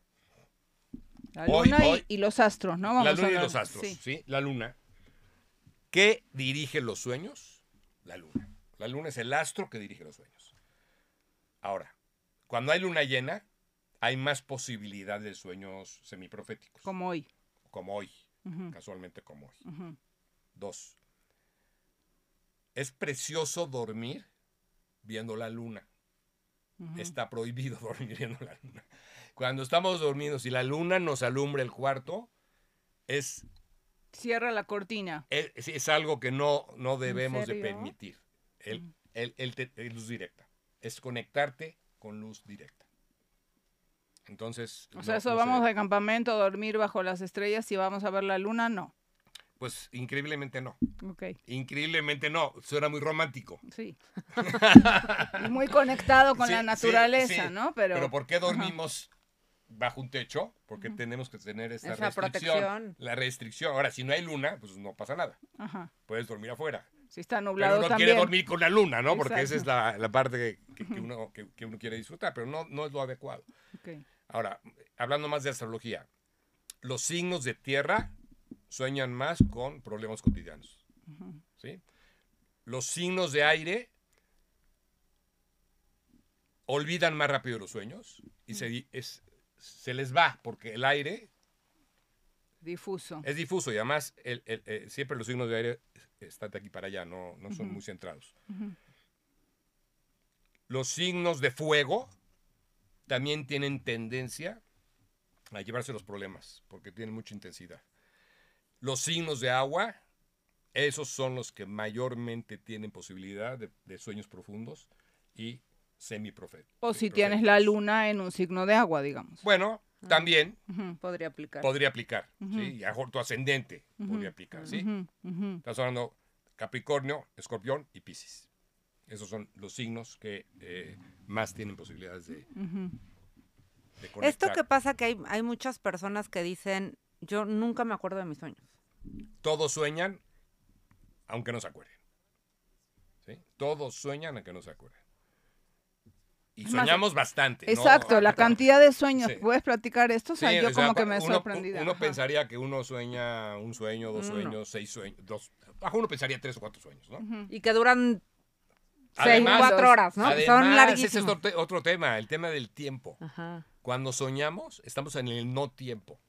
La Hoy- luna y- hoy- y, los astros, ¿no? Vamos la a luna y los astros, Sí. sí. La luna. ¿Qué dirige los sueños? La luna. La luna es el astro que dirige los sueños. Ahora, cuando hay luna llena, hay más posibilidad de sueños semiproféticos, Como hoy. como hoy, casualmente como hoy. Dos, es precioso dormir viendo la luna. Está prohibido dormir viendo la luna. Cuando estamos dormidos y la luna nos alumbra el cuarto, es Cierra la cortina. es, algo que no, no debemos de permitir. El, Mm. el- el te- el luz directa. Es conectarte con luz directa. Entonces. O sea, eso no vamos debe. de campamento a dormir bajo las estrellas y vamos a ver la luna, no. Pues increíblemente no. Ok, Increíblemente no. Suena muy romántico. sí. y muy conectado con Sí, la naturaleza, sí. ¿no? Pero, Pero, ¿por qué dormimos bajo un techo? Porque tenemos que tener esta Esa restricción. protección. La restricción. Ahora, si no hay luna, pues no pasa nada. Ajá. Puedes dormir afuera. Si está Pero nublado uno también. quiere dormir con la luna, ¿no? Porque esa es la, la parte que, que- uno, que, que uno quiere disfrutar, pero no, no es lo adecuado. Ahora, hablando más de astrología, los signos de tierra sueñan más con problemas cotidianos. ¿sí? Los signos de aire olvidan más rápido los sueños y se, di- es- se les va porque el aire Difuso. es difuso y además el- el- eh, siempre los signos de aire están de aquí para allá, no, no son muy centrados. Los signos de fuego también tienen tendencia a llevarse los problemas porque tienen mucha intensidad. Los signos de agua, esos son los que mayormente tienen posibilidad de, de sueños profundos y semiproféticos. O si tienes la luna en un signo de agua, digamos. Bueno, también Podría aplicar. podría aplicar. ¿sí? Y a lo mejor tu ascendente podría aplicar, ¿sí? Estás hablando Capricornio, Escorpión y Piscis. Esos son los signos que eh, más tienen posibilidades de, de conectar. Esto que pasa que hay, hay muchas personas que dicen, yo nunca me acuerdo de mis sueños. Todos sueñan, aunque no se acuerden. ¿Sí? Todos sueñan, aunque no se acuerden. Y más, soñamos bastante. ¿no? Exacto, la cantidad de sueños. Sí. ¿Puedes platicar esto? O sea, Sí, yo o sea, como que me he uno- sorprendido. Uno pensaría que uno sueña un sueño, dos Uno. sueños, seis sueños, dos. Bajo uno pensaría tres o cuatro sueños, ¿no? Y que duran seis, cuatro horas, ¿no? Además, Son ese es larguísimos. otro, te- otro tema, el tema del tiempo. Ajá. Cuando soñamos, estamos en el no tiempo.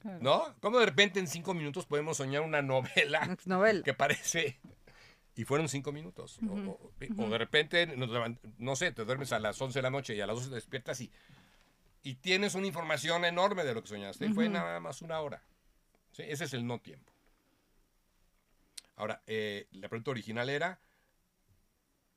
Claro. ¿No? ¿Cómo de repente en cinco minutos podemos soñar una novela Ex novel. que parece... Y fueron cinco minutos. O- Ujú, o, o de repente, no sé, te duermes a las 11 de la noche y a las 12 te despiertas y, y tienes una información enorme de lo que soñaste. Y fue nada más una hora. ¿Sí? Ese es el no tiempo. Ahora, eh, la pregunta original era...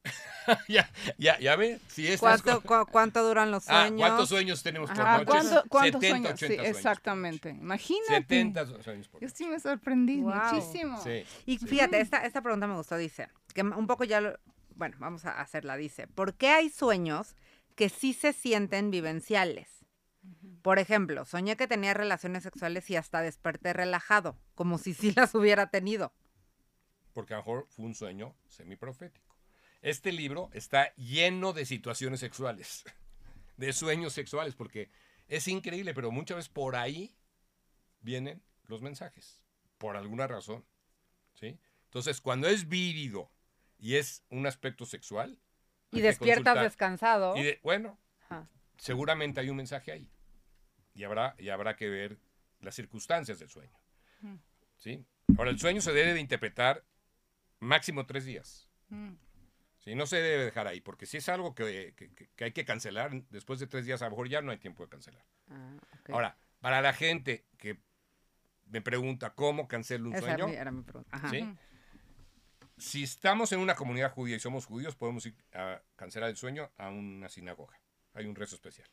ya, ya, ya ve, si estas ¿Cuánto, cu- ¿Cuánto duran los Ah, sueños? ¿cuántos sueños tenemos por Ajá, noche? ¿cuánto- ¿Cuántos 70, sueños? 80 Sí, sueños por exactamente. noche. Imagínate. 70 sueños por Yo noche. sí me sorprendí Wow. muchísimo. Sí. Y fíjate, esta, esta pregunta me gustó, dice, que un poco ya lo, bueno, vamos a hacerla, dice, ¿por qué hay sueños que sí se sienten vivenciales? Por ejemplo, soñé que tenía relaciones sexuales y hasta desperté relajado, como si sí las hubiera tenido. porque a lo mejor fue un sueño semiprofético. Este libro está lleno de situaciones sexuales, de sueños sexuales, porque es increíble, pero muchas veces por ahí vienen los mensajes, por alguna razón. ¿sí? Entonces, cuando es vívido y es un aspecto sexual, Y despiertas descansado. Y de- bueno, Ajá. seguramente hay un mensaje ahí. Y habrá, y habrá que ver las circunstancias del sueño. Mm. ¿sí? Ahora, el sueño se debe de interpretar máximo tres días. Mm. ¿Sí? No se debe dejar ahí, porque si es algo que, que- que- hay que cancelar, después de tres días a lo mejor ya no hay tiempo de cancelar. Ah. Ahora, para la gente que me pregunta cómo cancelo un Esa sueño, era mi-. Ajá. ¿sí? Si estamos en una comunidad judía y somos judíos, podemos ir a cancelar el sueño a una sinagoga. Hay un rezo especial.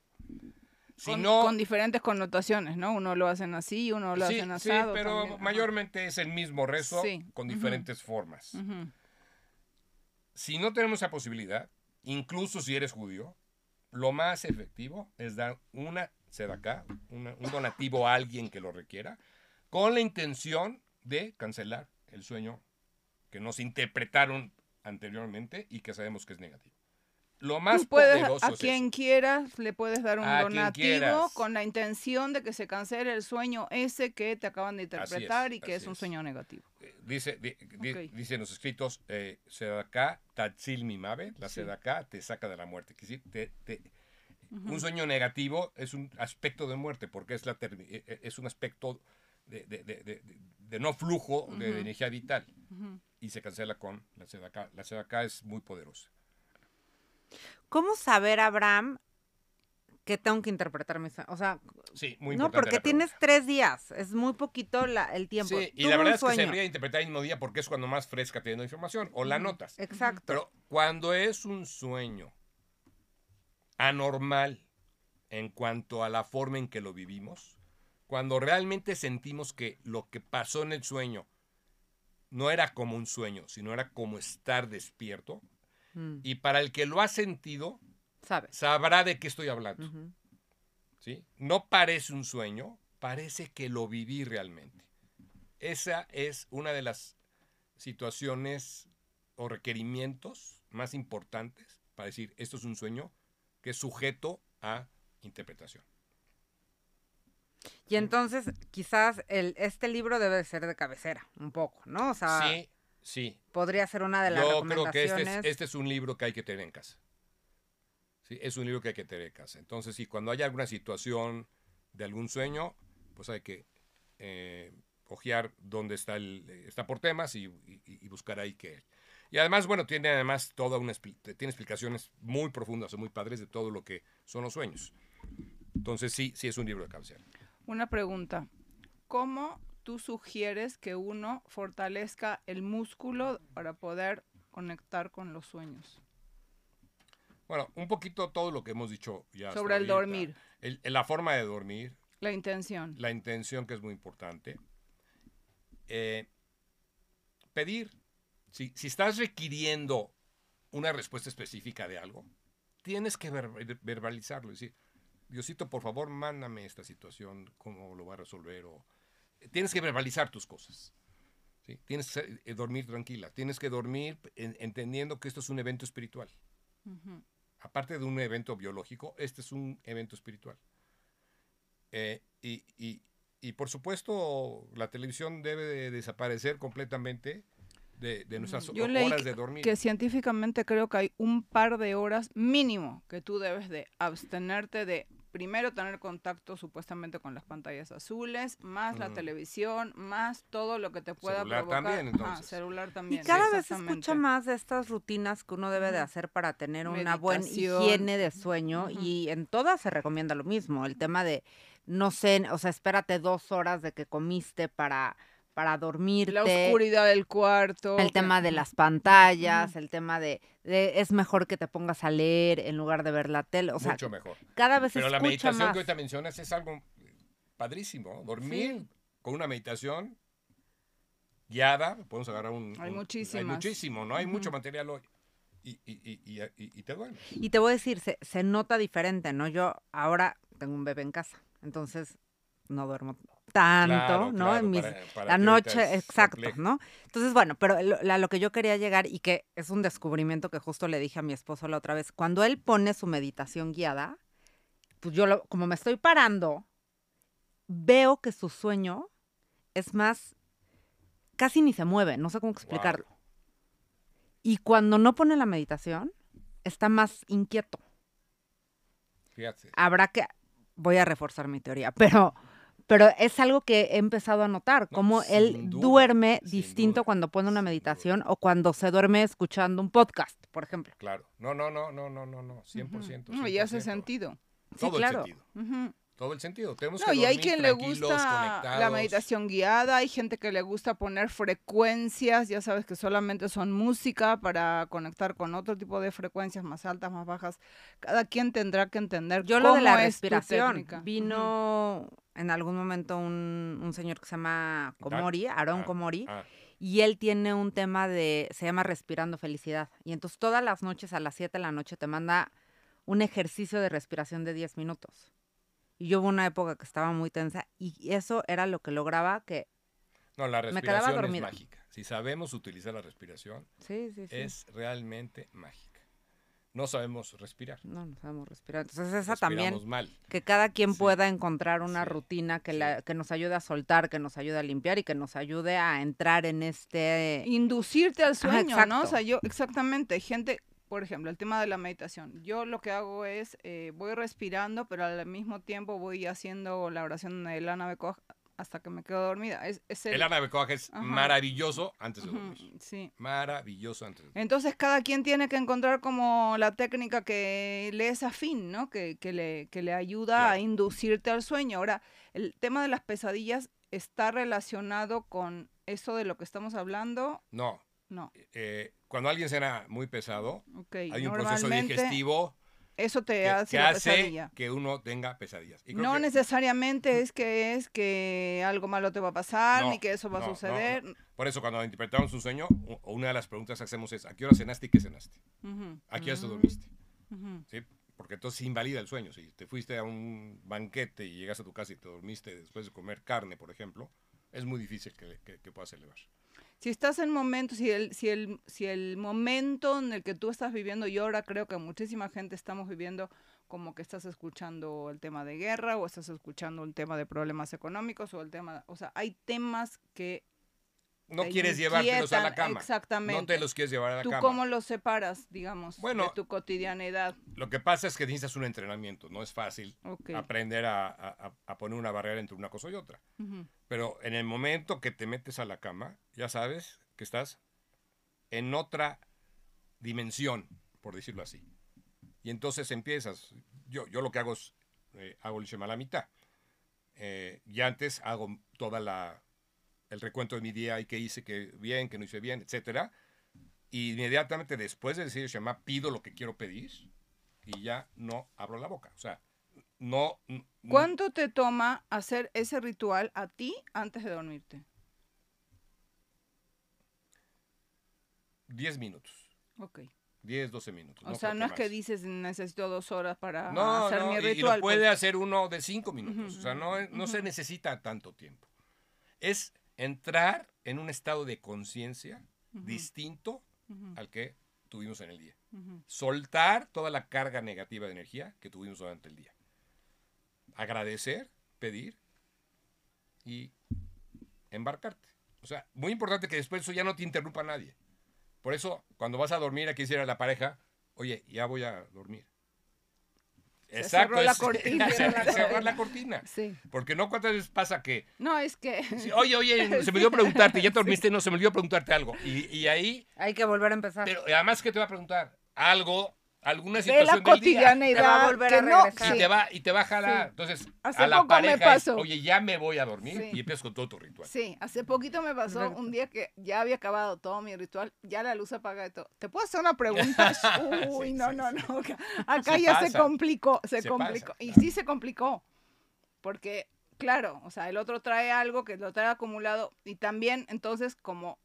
Si con, no, con diferentes connotaciones, ¿no? Uno lo hacen así, uno lo sí, hacen sí, asado. pero también. Ajá. mayormente es el mismo rezo Sí, con diferentes formas. Ujú. Si no tenemos esa posibilidad, incluso si eres judío, lo más efectivo es dar una sedacá, una- un donativo a alguien que lo requiera, con la intención de cancelar el sueño que nos interpretaron anteriormente y que sabemos que es negativo. Lo más Tú puedes, poderoso a es quien eso. quieras, le puedes dar un A donativo con la intención de que se cancele el sueño ese que te acaban de interpretar y que es un es. sueño negativo. Eh, Dice, di- di- Ok. dicen los escritos, eh, Sedacá, Tatzil Mimabe, la Sí. Te saca de la muerte. Te-. Un sueño negativo es un aspecto de muerte, porque es, la eh, eh, es un aspecto de, de- de- de- no flujo de energía vital y se cancela con la Sedacá. La Sedacá es muy poderosa. ¿Cómo saber, Abraham, que tengo que interpretar mi sueño? O sea, Sí, muy no, porque tienes tres días. Es muy poquito la- el tiempo. Sí, y Tuve la verdad es que se debería interpretar el mismo día porque es cuando más fresca la información o la notas. Exacto. Pero cuando es un sueño anormal en cuanto a la forma en que lo vivimos, cuando realmente sentimos que lo que pasó en el sueño no era como un sueño, sino era como estar despierto, Mm, y para el que lo ha sentido, ¿Sabes? sabrá de qué estoy hablando. ¿sí? No parece un sueño, parece que lo viví realmente. Esa es una de las situaciones o requerimientos más importantes para decir esto es un sueño que es sujeto a interpretación. Y entonces, quizás el, este libro debe de ser de cabecera, un poco, ¿no? O sea, sí, sí. podría ser una de las Yo creo que este es, este es un libro que hay que tener en casa. Sí, es un libro que hay que tener en casa. Entonces, si cuando hay alguna situación de algún sueño, pues hay que eh, ojear dónde está el, está por temas y, y- y buscar ahí qué. Y además, bueno, tiene además toda una tiene explicaciones muy profundas o muy padres de todo lo que son los sueños. Entonces, sí, sí es un libro de cabecera. Una pregunta. ¿Cómo tú sugieres que uno fortalezca el músculo para poder conectar con los sueños? Bueno, un poquito todo lo que hemos dicho ya. Sobre el ahorita. dormir. El- la forma de dormir, La intención. la intención que es muy importante. Eh, pedir, si, si estás requiriendo una respuesta específica de algo, tienes que ver- verbalizarlo. Es decir, Diosito, por favor, mándame esta situación, cómo lo va a resolver. O, tienes que verbalizar tus cosas. ¿sí? Tienes que eh, dormir tranquila. Tienes que dormir en- entendiendo que esto es un evento espiritual. Aparte de un evento biológico, este es un evento espiritual. Eh, y, y- y, por supuesto, la televisión debe de desaparecer completamente de, de nuestras Yo ho- leí horas de dormir. Que científicamente creo que hay un par de horas mínimo que tú debes de abstenerte de primero tener contacto supuestamente con las pantallas azules, más la Mm. televisión, más todo lo que te pueda Celular provocar. también, Ajá, entonces. celular Y también. cada vez se escucha más de estas rutinas que uno debe de hacer para tener una buena higiene de sueño y en todas se recomienda lo mismo, el tema de, no sé, o sea, espérate dos horas de que comiste para, para dormirte. La oscuridad del cuarto. El tema de las pantallas, el tema de, de es mejor que te pongas a leer en lugar de ver la tele. O sea, Mucho mejor. cada vez Pero la meditación más. que ahorita mencionas es algo padrísimo. Dormir Sí. con una meditación guiada, podemos agarrar un... Hay un- muchísimas. Hay muchísimo, ¿no? Hay mucho material hoy. Y, y, y, y, y- y te duermes. Y te voy a decir, se, se nota diferente, ¿no? Yo ahora tengo un bebé en casa, entonces no duermo tanto, Claro, ¿no? claro, en mis, para- para la noche, exacto, complejo. ¿no? Entonces, bueno, pero lo, a lo que yo quería llegar y que es un descubrimiento que justo le dije a mi esposo la otra vez, cuando él pone su meditación guiada, pues yo lo- como me estoy parando, veo que su sueño es más, casi ni se mueve, no sé cómo explicarlo. Y cuando no pone la meditación, está más inquieto. Fíjate. Habrá que, voy a reforzar mi teoría, pero, pero es algo que he empezado a notar, No, cómo sin él duda, duerme distinto duda, cuando pone una meditación o cuando se duerme escuchando un podcast, por ejemplo. Claro. No, no, no, no, no, no, no. 100%. No, y hace 100%. sentido. Sí, Todo claro. el sentido. Todo el sentido. Tenemos No, que y hay quien le gusta la conectados. meditación guiada, hay gente que le gusta poner frecuencias, ya sabes que solamente son música para conectar con otro tipo de frecuencias más altas, más bajas. Cada quien tendrá que entender Yo lo de la respiración, vino en algún momento un, un señor que se llama Komori, Aaron Ah, Komori, ah, y él tiene un tema de, se llama respirando felicidad. Y entonces todas las noches a las 7 de la noche te manda un ejercicio de respiración de 10 minutos. Y yo hubo una época que estaba muy tensa y eso era lo que lograba que... No, la Me quedaba respiración es dormida. mágica. Si sabemos utilizar la respiración, Sí, sí, sí. es realmente mágica. No sabemos respirar. No, no sabemos respirar. Entonces esa también, mal. que cada quien Sí. pueda encontrar una Sí, rutina que, sí. la, que nos ayude a soltar, que nos ayude a limpiar y que nos ayude a entrar en este... inducirte al sueño, ¿no? O sea, yo, exactamente, hay gente, por ejemplo, el tema de la meditación. Yo lo que hago es, eh, voy respirando, pero al mismo tiempo voy haciendo la oración de Lana Bekoch hasta que me quedo dormida. Es, es el, El es Ajá. maravilloso antes de dormir. sí. Maravilloso antes de dormir. Entonces cada quien tiene que encontrar como la técnica que le es afín, ¿no? Que, que le, que le ayuda a inducirte al sueño. Ahora, el tema de las pesadillas está relacionado con eso de lo que estamos hablando. No, No, eh, cuando alguien cena muy pesado, hay un proceso digestivo Eso te que, hace que la hace pesadilla. que uno tenga pesadillas. Y No que- necesariamente es que es que algo malo te va a pasar, No, ni que eso va no, a no, suceder. Por eso cuando interpretamos un sueño, una de las preguntas que hacemos es, ¿a qué hora cenaste y qué cenaste? ¿A qué hora te Mm. dormiste? ¿Sí? Porque entonces invalida el sueño. Si te fuiste a un banquete y llegas a tu casa y te dormiste después de comer carne, por ejemplo, es muy difícil que, que- que puedas elevar. Si estás en momentos, si el, si el, si el momento en el que tú estás viviendo, y ahora creo que muchísima gente estamos viviendo como que estás escuchando el tema de guerra o estás escuchando un tema de problemas económicos o el tema, o sea, hay temas que No te quieres llevártelos a la inquietan, cama. Exactamente. No te los quieres llevar a la ¿Tú cama. cómo los separas, digamos, Bueno, de tu cotidianidad? Lo que pasa es que necesitas un entrenamiento. No es fácil aprender a, a- a- a poner una barrera entre una cosa y otra. Pero en el momento que te metes a la cama, ya sabes que estás en otra dimensión, por decirlo así. Y entonces empiezas. Yo, yo lo que hago es, eh, hago el Shema a la mitad. Eh, y antes hago toda la el recuento de mi día y qué hice que bien, que no hice bien, etcétera. Y inmediatamente después de decir Shema, pido lo que quiero pedir y ya no abro la boca. O sea, no... ¿Cuánto te toma hacer ese ritual a ti antes de dormirte? 10 minutos. Ok. 10, 12 minutos. O sea, no es que dices necesito dos horas para no, hacer no, mi y- ritual. Y lo puede pues. hacer uno de 5 minutos. O sea, no, no se necesita tanto tiempo. Es entrar en un estado de conciencia distinto al que tuvimos en el día. Soltar toda la carga negativa de energía que tuvimos durante el día. Agradecer, pedir y embarcarte. O sea, muy importante que después eso ya no te interrumpa nadie. Por eso, cuando vas a dormir, aquí decir a la pareja, oye, ya voy a dormir. Se Exacto. cerró la es- cortina. cerrar cerrar la cortina. Sí. Porque no cuántas veces pasa que, No, es que... sí, oye, oye, se me olvidó preguntarte, ya te dormiste, no, se me olvidó preguntarte algo. Y, y ahí, Hay que volver a empezar. pero además, ¿qué te va a preguntar? Algo, alguna de situación la del día. cotidianeidad Te va a volver que a no, regresar. Y te va, y te va a jalar. Sí. Entonces, Hace a la poco me pareja es, oye, ya me voy a dormir Sí. y empiezas con todo tu ritual. Sí, hace poquito me pasó un día que ya había acabado todo mi ritual, ya la luz apaga y todo. ¿Te puedo hacer una pregunta? Uy, Sí, no, sí, no, no. Acá ya se complicó, se, Se complicó. pasa, y claro. sí se complicó. Porque, claro, o sea, el otro trae algo que lo trae acumulado y también, entonces, como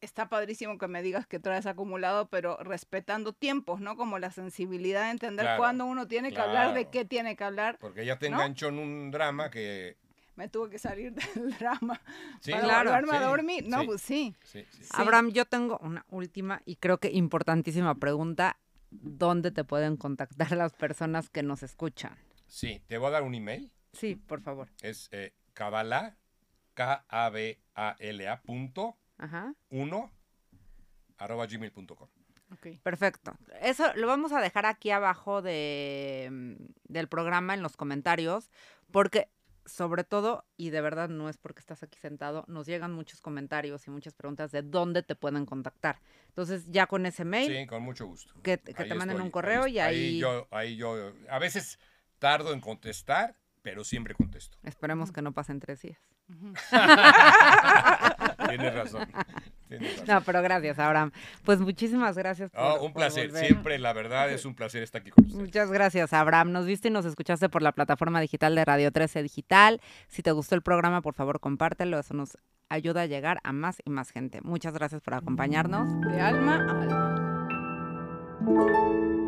está padrísimo que me digas que traes acumulado, pero respetando tiempos, ¿no? Como la sensibilidad de entender Claro, cuándo uno tiene que hablar, de qué tiene que hablar. Porque ya te ¿No? enganchó en un drama que... Me tuve que salir del drama Sí, para claro, volverme a sí, dormir. No, sí. pues sí. Sí, sí. Abraham, yo tengo una última y creo que importantísima pregunta. ¿Dónde te pueden contactar las personas que nos escuchan? Sí, te voy a dar un email. Sí, por favor. Es eh, kabbalah, K-A-B-A-L-A punto Ajá. uno, arroba gmail.com. Ok. Perfecto. Eso lo vamos a dejar aquí abajo de, mm, del programa en los comentarios, porque sobre todo, y de verdad no es porque estás aquí sentado, nos llegan muchos comentarios y muchas preguntas de dónde te pueden contactar. Entonces, ya con ese mail, Sí, con mucho gusto. que, que Ahí te manden estoy, un correo y ahí, yo, ahí yo, a veces tardo en contestar, pero siempre contesto. esperemos que no pasen tres días. Tienes razón. tienes razón. No, pero gracias, Abraham. Pues muchísimas gracias por, Ah, un placer, siempre, la verdad, es un placer estar aquí con ustedes. Muchas gracias, Abraham. Nos viste y nos escuchaste por la plataforma digital de Radio 13 Digital. Si te gustó el programa, por favor, compártelo. Eso nos ayuda a llegar a más y más gente. Muchas gracias por acompañarnos. De alma a alma.